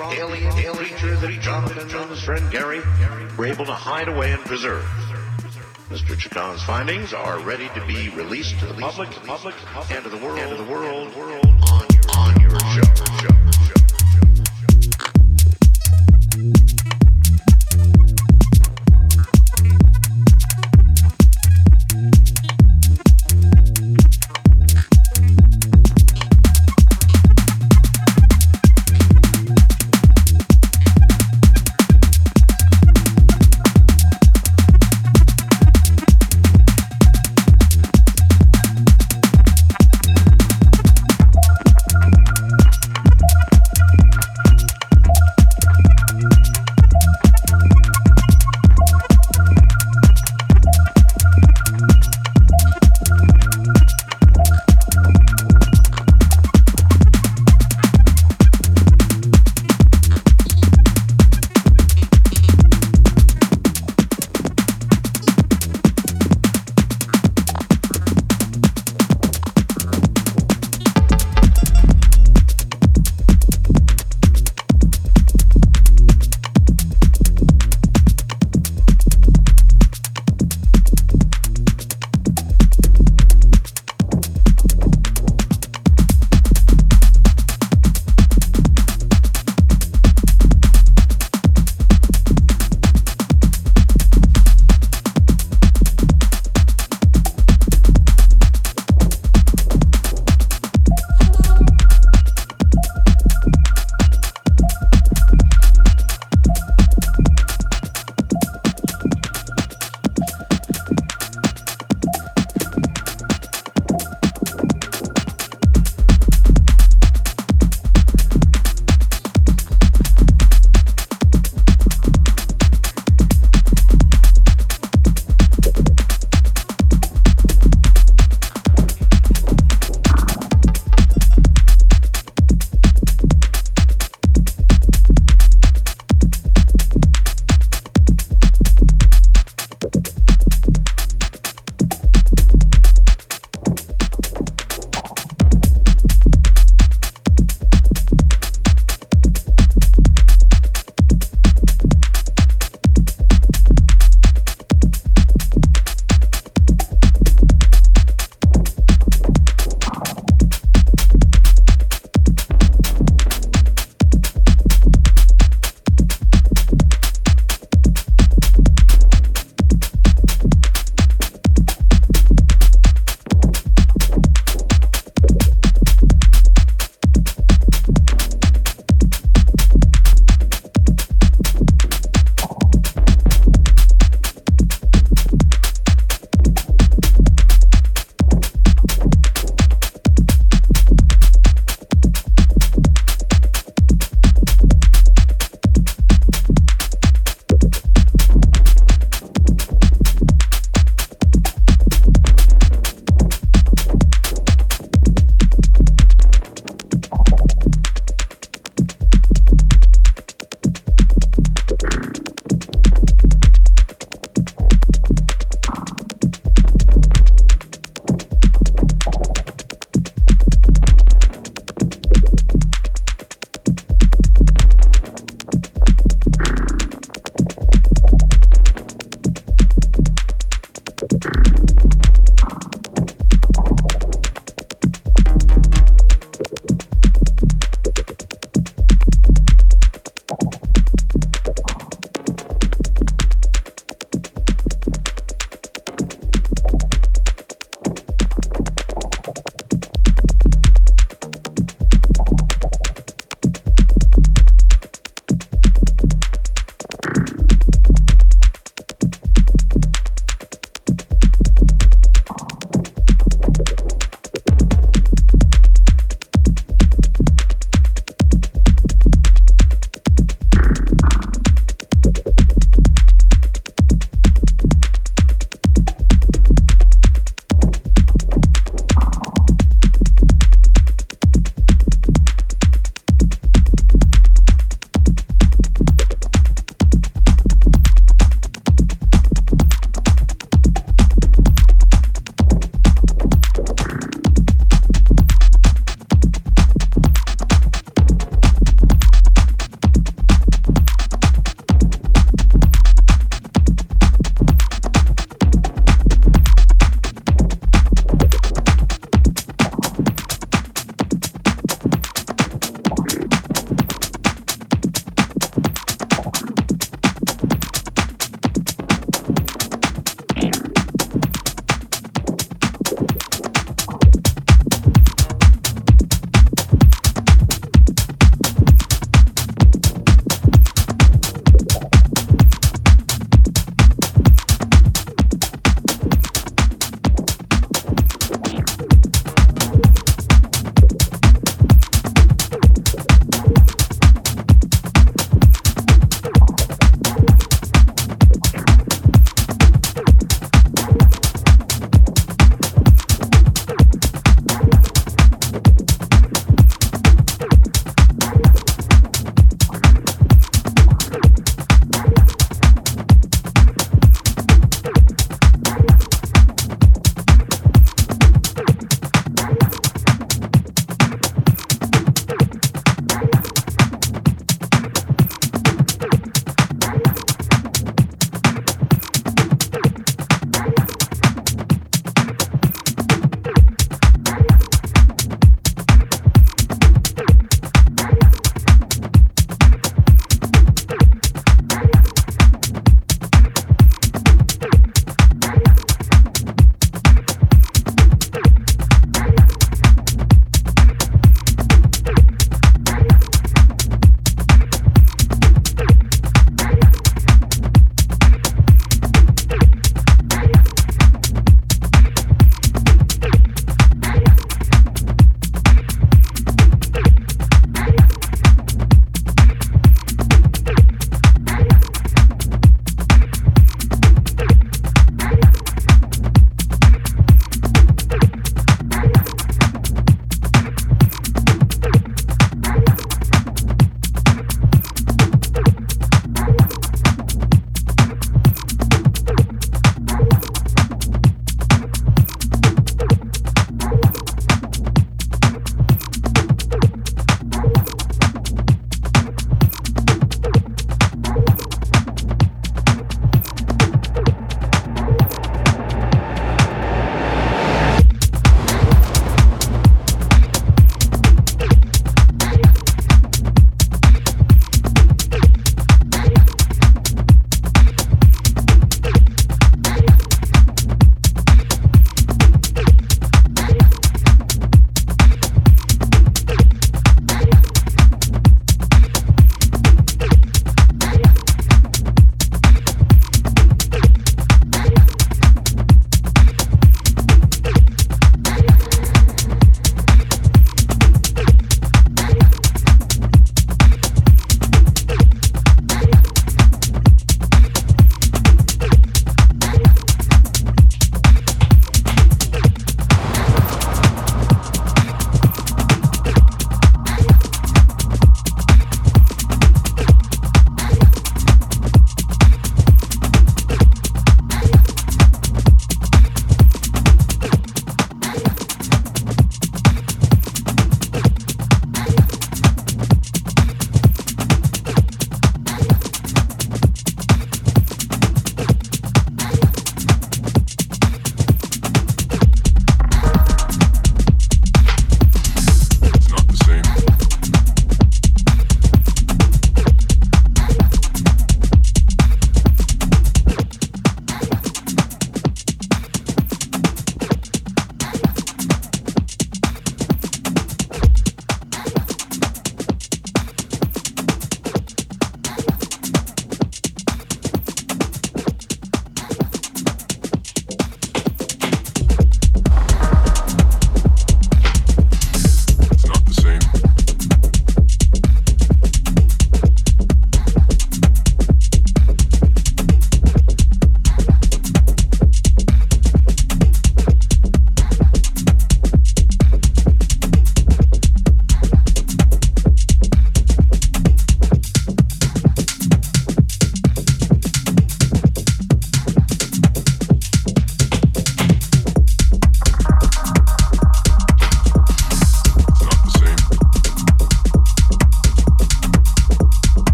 from alien creatures that Jonathan and his friend Gary were able to hide away and preserve. Mr. Chacon's findings are ready to be released to the public, public, public, and to the world, and to the world, world.